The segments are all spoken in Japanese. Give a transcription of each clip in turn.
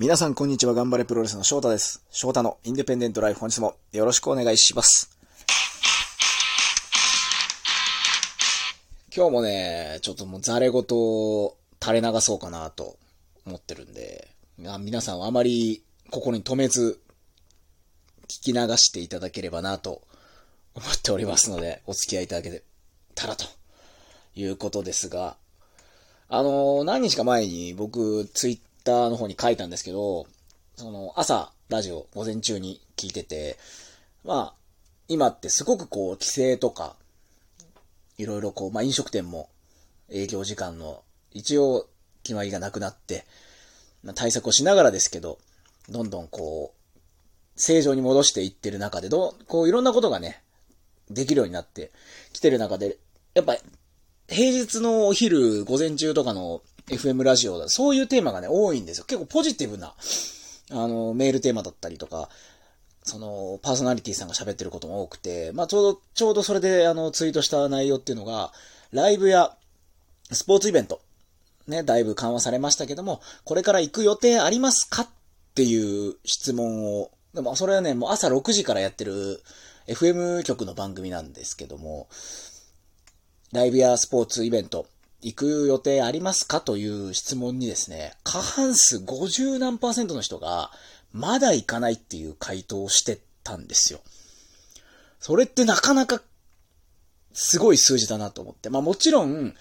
皆さんこんにちは、頑張れプロレスの翔太です。翔太のインディペンデントライフ本日もよろしくお願いします。今日もね、ちょっともうザレ言を垂れ流そうかなと思ってるんで、皆さんはあまり心に留めず聞き流していただければなと思っておりますので、お付き合いいただけたらということですが、あの何日か前に僕、ツイッターの方に書いたんですけど、その、朝、ラジオ、午前中に聞いてて、まあ、今ってすごくこう、規制とか、いろいろこう、まあ飲食店も営業時間の一応決まりがなくなって、まあ、対策をしながらですけど、どんどんこう、正常に戻していってる中で、どう、こういろんなことがね、できるようになってきてる中で、やっぱ平日のお昼、午前中とかの FM ラジオだ、そういうテーマがね、多いんですよ。結構ポジティブな、あの、メールテーマだったりとか、その、パーソナリティさんが喋ってることも多くて、まあ、ちょうど、ちょうどそれで、あの、ツイートした内容っていうのが、ライブや、スポーツイベント、ね、だいぶ緩和されましたけども、これから行く予定ありますかっていう質問を、でもそれはね、もう朝6時からやってる FM 局の番組なんですけども、ライブやスポーツイベント、行く予定ありますかという質問にですね、過半数50何パーセントの人が、まだ行かないっていう回答をしてたんですよ。それってなかなか、すごい数字だなと思って。まあもちろん、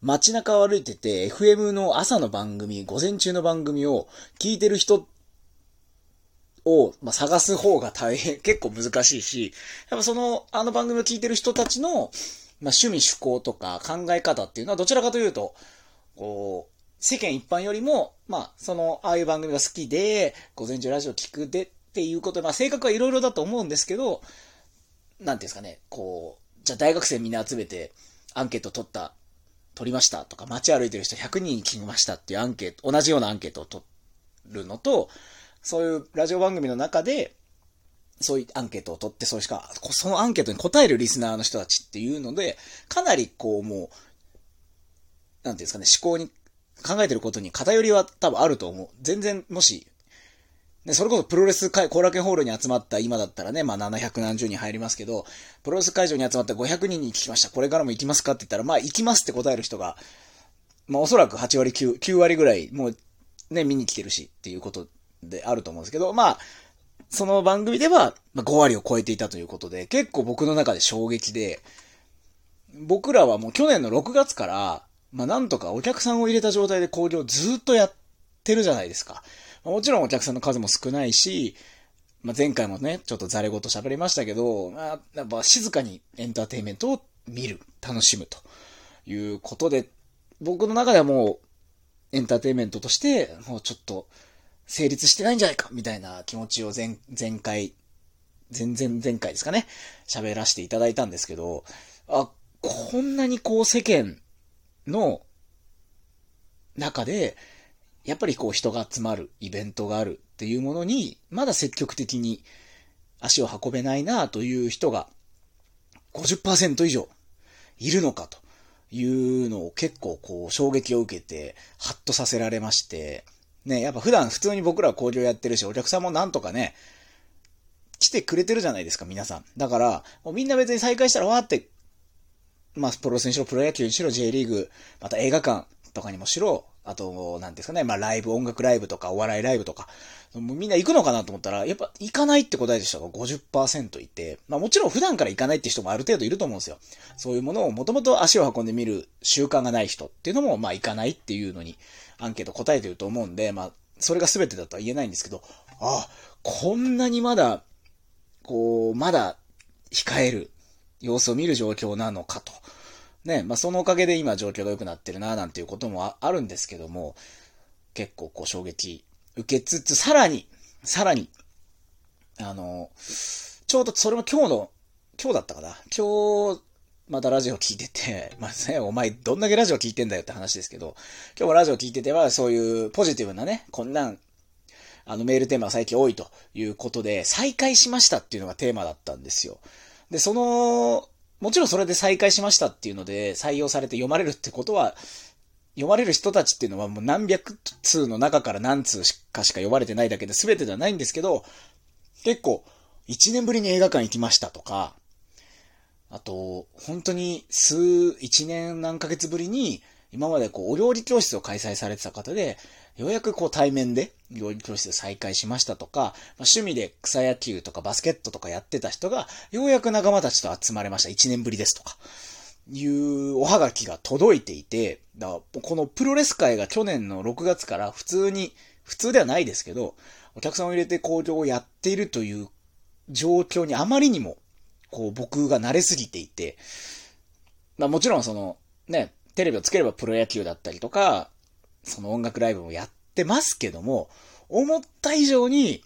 街中を歩いてて、FM の朝の番組、午前中の番組を聞いてる人を、まあ、探す方が大変、結構難しいし、やっぱその、あの番組を聞いてる人たちの、まあ、趣味趣向とか考え方っていうのはどちらかというと、こう、世間一般よりも、まあ、その、ああいう番組が好きで、午前中ラジオ聞くでっていうことで、まあ、性格はいろいろだと思うんですけど、なんていうんですかね、こう、じゃあ大学生みんな集めて、アンケート取った、取りましたとか、街歩いてる人100人聞きましたっていうアンケート、同じようなアンケートを取るのと、そういうラジオ番組の中で、そういうアンケートを取って、そうしか、そのアンケートに答えるリスナーの人たちっていうので、かなりこうもう、なんていうんですかね、思考に、考えてることに偏りは多分あると思う。全然、もし、ね、それこそプロレス会、後楽園ホールに集まった今だったらね、まあ700何十人入りますけど、プロレス会場に集まった500人に聞きました。これからも行きますかって言ったら、まあ行きますって答える人が、まあおそらく8割9、9割ぐらい、もうね、見に来てるしっていうことであると思うんですけど、まあ、その番組では5割を超えていたということで、結構僕の中で衝撃で、僕らはもう去年の6月から、まあなんとかお客さんを入れた状態で工業ずっとやってるじゃないですか。もちろんお客さんの数も少ないし、まあ前回もね、ちょっとザレ言喋りましたけど、まあやっぱ静かにエンターテインメントを見る、楽しむということで、僕の中ではもうエンターテインメントとして、もうちょっと、成立してないんじゃないかみたいな気持ちを前、前回、前々前回ですかね、喋らせていただいたんですけど、あ、こんなにこう世間の中で、やっぱりこう人が集まるイベントがあるっていうものに、まだ積極的に足を運べないなという人が50%以上いるのかというのを結構こう衝撃を受けて、ハッとさせられまして、ね、やっぱ普段普通に僕らは工場やってるし、お客さんもなんとかね、来てくれてるじゃないですか、皆さん。だから、もうみんな別に再開したらわーって、まあ、プロレスにしろ、プロ野球にしろ、J リーグ、また映画館とかにもしろ、あと、なんですかね、まあ、ライブ、音楽ライブとか、お笑いライブとか、もうみんな行くのかなと思ったら、やっぱ行かないって答えた人が50%いて、まあもちろん普段から行かないって人もある程度いると思うんですよ。そういうものをもともと足を運んでみる習慣がない人っていうのも、まあ行かないっていうのに、アンケート答えてると思うんで、まあ、それが全てだとは言えないんですけど、ああ、こんなにまだ、こう、まだ控える様子を見る状況なのかと。ね、まあそのおかげで今状況が良くなってるな、なんていうこともあるんですけども、結構こう衝撃受けつつ、さらに、さらに、あの、ちょうどそれも今日の、今日だったかな今日、またラジオ聞いてて、まあね、お前どんだけラジオ聞いてんだよって話ですけど、今日もラジオ聞いてては、そういうポジティブなね、こんなん、あのメールテーマが最近多いということで、再開しましたっていうのがテーマだったんですよ。で、その、もちろんそれで再開しましたっていうので採用されて読まれるってことは読まれる人たちっていうのはもう何百通の中から何通かしか読まれてないだけで全てではないんですけど、結構、1年ぶりに映画館行きましたとか、あと、本当に数、1年何ヶ月ぶりに、今までこう、お料理教室を開催されてた方で、ようやくこう対面で料理教室再開しましたとか、ま、趣味で草野球とかバスケットとかやってた人が、ようやく仲間たちと集まれました。1年ぶりですとか。いうおはがきが届いていて、だこのプロレス界が去年の6月から普通に、普通ではないですけど、お客さんを入れて工場をやっているという状況にあまりにも、こう僕が慣れすぎていて、まあもちろんその、ね、テレビをつければプロ野球だったりとか、その音楽ライブもやってますけども、思った以上に、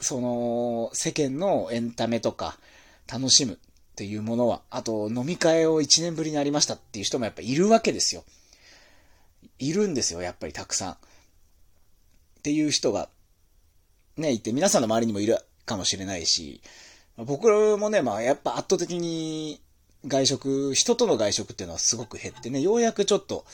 その、世間のエンタメとか、楽しむっていうものは、あと飲み会を1年ぶりにありましたっていう人もやっぱいるわけですよ。いるんですよ、やっぱりたくさん。っていう人が、ね、いて、皆さんの周りにもいるかもしれないし、僕もね、まあやっぱ圧倒的に外食、人との外食っていうのはすごく減ってね、ようやくちょっと、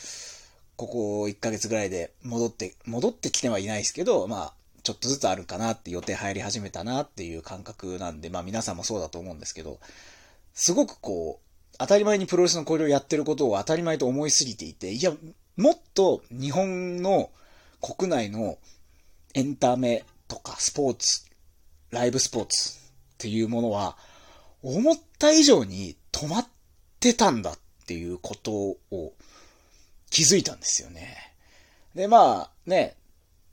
ここ1ヶ月ぐらいで戻って、戻ってきてはいないですけど、まあ、ちょっとずつあるかなって予定入り始めたなっていう感覚なんで、まあ皆さんもそうだと思うんですけど、すごくこう、当たり前にプロレスの交流をやってることを当たり前と思いすぎていて、いや、もっと日本の国内のエンタメとかスポーツ、ライブスポーツっていうものは、思った以上に止まってたんだっていうことを気づいたんですよね。で、まあね、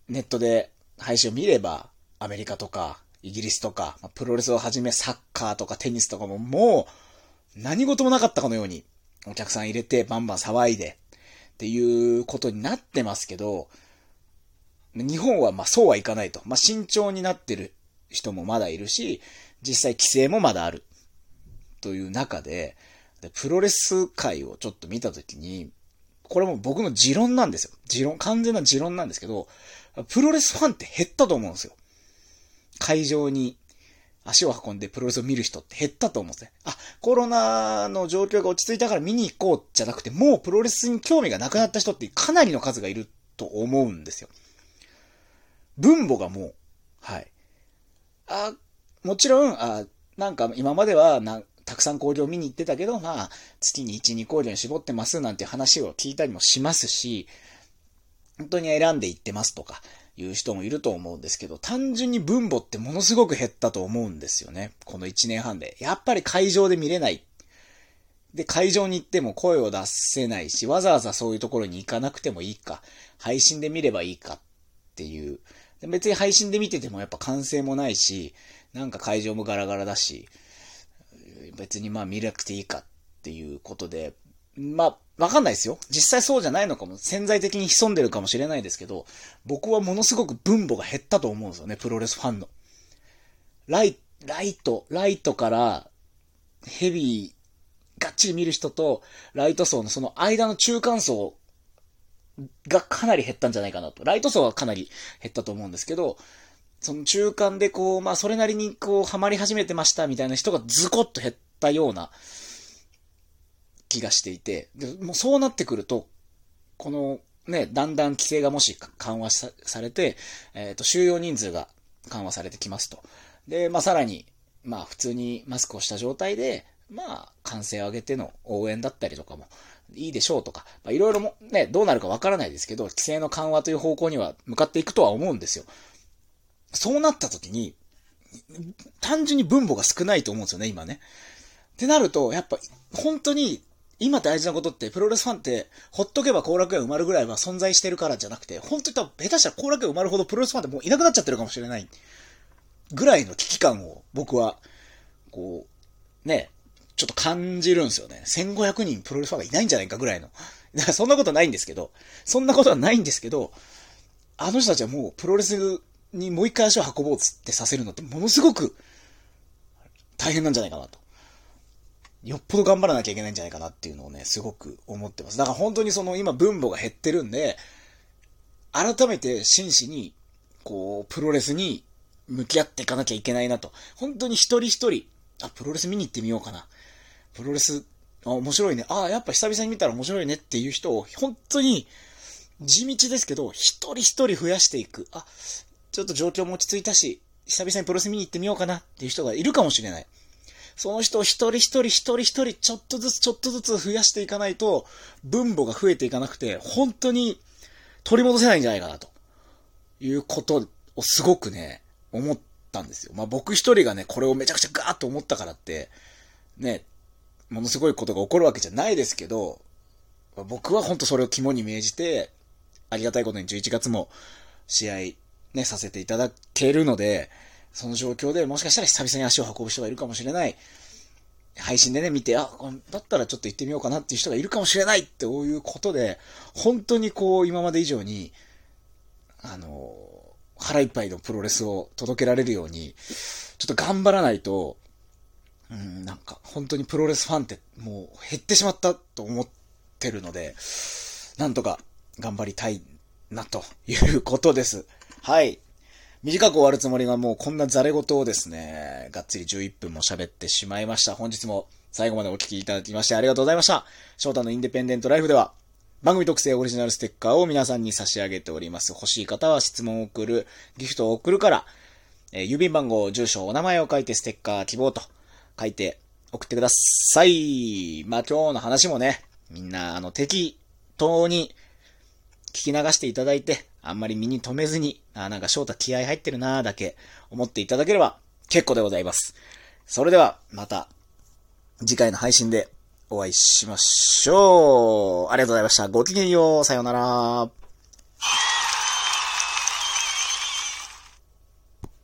ネットで配信を見れば、アメリカとかイギリスとか、プロレスをはじめサッカーとかテニスとかももう何事もなかったかのようにお客さん入れてバンバン騒いでっていうことになってますけど、日本はまあそうはいかないと。まあ慎重になってる人もまだいるし、実際規制もまだある。という中で、でプロレス界をちょっと見たときに、これも僕の持論なんですよ。持論、完全な持論なんですけど、プロレスファンって減ったと思うんですよ。会場に足を運んでプロレスを見る人って減ったと思うんですね。あ、コロナの状況が落ち着いたから見に行こうじゃなくて、もうプロレスに興味がなくなった人ってかなりの数がいると思うんですよ。分母がもう、はい。あ、もちろん、あ、なんか今まではな、たくさん工場見に行ってたけど、まあ、月に1、2工場に絞ってますなんて話を聞いたりもしますし、本当に選んで行ってますとか、いう人もいると思うんですけど、単純に分母ってものすごく減ったと思うんですよね。この1年半で。やっぱり会場で見れない。で、会場に行っても声を出せないし、わざわざそういうところに行かなくてもいいか、配信で見ればいいかっていう。別に配信で見ててもやっぱ歓声もないし、なんか会場もガラガラだし、別にまあ見なくていいかっていうことで、まあ、わかんないですよ。実際そうじゃないのかも、潜在的に潜んでるかもしれないですけど、僕はものすごく分母が減ったと思うんですよね、プロレスファンの。ライ、ライト、ライトからヘビー、がっちり見る人と、ライト層のその間の中間層がかなり減ったんじゃないかなと。ライト層はかなり減ったと思うんですけど、その中間でこう、まあそれなりにこう、ハマり始めてましたみたいな人がズコッと減ったような、気がしていて、でもうそうなってくると、このね、だんだん規制がもし緩和されて、えっ、ー、と、収容人数が緩和されてきますと。で、まあ、さらに、まあ、普通にマスクをした状態で、まあ、歓声を上げての応援だったりとかもいいでしょうとか、まあ、いろいろもね、どうなるかわからないですけど、規制の緩和という方向には向かっていくとは思うんですよ。そうなった時に、単純に分母が少ないと思うんですよね、今ね。ってなると、やっぱ、本当に今大事なことって、プロレスファンって、ほっとけば後楽園埋まるぐらいは存在してるからじゃなくて、本当に多分、下手したら後楽園埋まるほどプロレスファンってもういなくなっちゃってるかもしれない。ぐらいの危機感を僕は、こう、ね、ちょっと感じるんですよね。1500人プロレスファンがいないんじゃないかぐらいの。だからそんなことないんですけど、そんなことはないんですけど、あの人たちはもうプロレスにもう一回足を運ぼうつってさせるのってものすごく大変なんじゃないかなと。よっぽど頑張らなきゃいけないんじゃないかなっていうのをね、すごく思ってます。だから本当にその今分母が減ってるんで、改めて真摯に、こう、プロレスに向き合っていかなきゃいけないなと。本当に一人一人、あ、プロレス見に行ってみようかな。プロレスあ、面白いね。あ、やっぱ久々に見たら面白いねっていう人を、本当に、地道ですけど、一人一人増やしていく。あ、ちょっと状況も落ち着いたし、久々にプロレス見に行ってみようかなっていう人がいるかもしれない。その人を一人一人一人一人ちょっとずつちょっとずつ増やしていかないと、分母が増えていかなくて、本当に取り戻せないんじゃないかなと。いうことをすごくね、思ったんですよ。まあ僕一人がね、これをめちゃくちゃガーッと思ったからって、ね、ものすごいことが起こるわけじゃないですけど、僕は本当それを肝に銘じて、ありがたいことに11月も試合ね、させていただけるので、その状況でもしかしたら久々に足を運ぶ人がいるかもしれない。配信でね、見て、あ、だったらちょっと行ってみようかなっていう人がいるかもしれないっていうことで、本当にこう、今まで以上に、あの、腹いっぱいのプロレスを届けられるように、ちょっと頑張らないと、うん、なんか、本当にプロレスファンってもう減ってしまったと思ってるので、なんとか頑張りたいな、ということです。はい。短く終わるつもりがもうこんなザレ言をですね、がっつり11分も喋ってしまいました。本日も最後までお聴きいただきましてありがとうございました。翔太のインデペンデントライフでは、番組特製オリジナルステッカーを皆さんに差し上げております。欲しい方は質問を送る、ギフトを送るから、えー、郵便番号、住所、お名前を書いてステッカー希望と書いて送ってください。まあ今日の話もね、みんなあの適当に聞き流していただいて、あんまり身に留めずに、あ、なんか翔太気合入ってるなーだけ思っていただければ結構でございます。それでは、また、次回の配信でお会いしましょう。ありがとうございました。ごきげんよう。さようなら。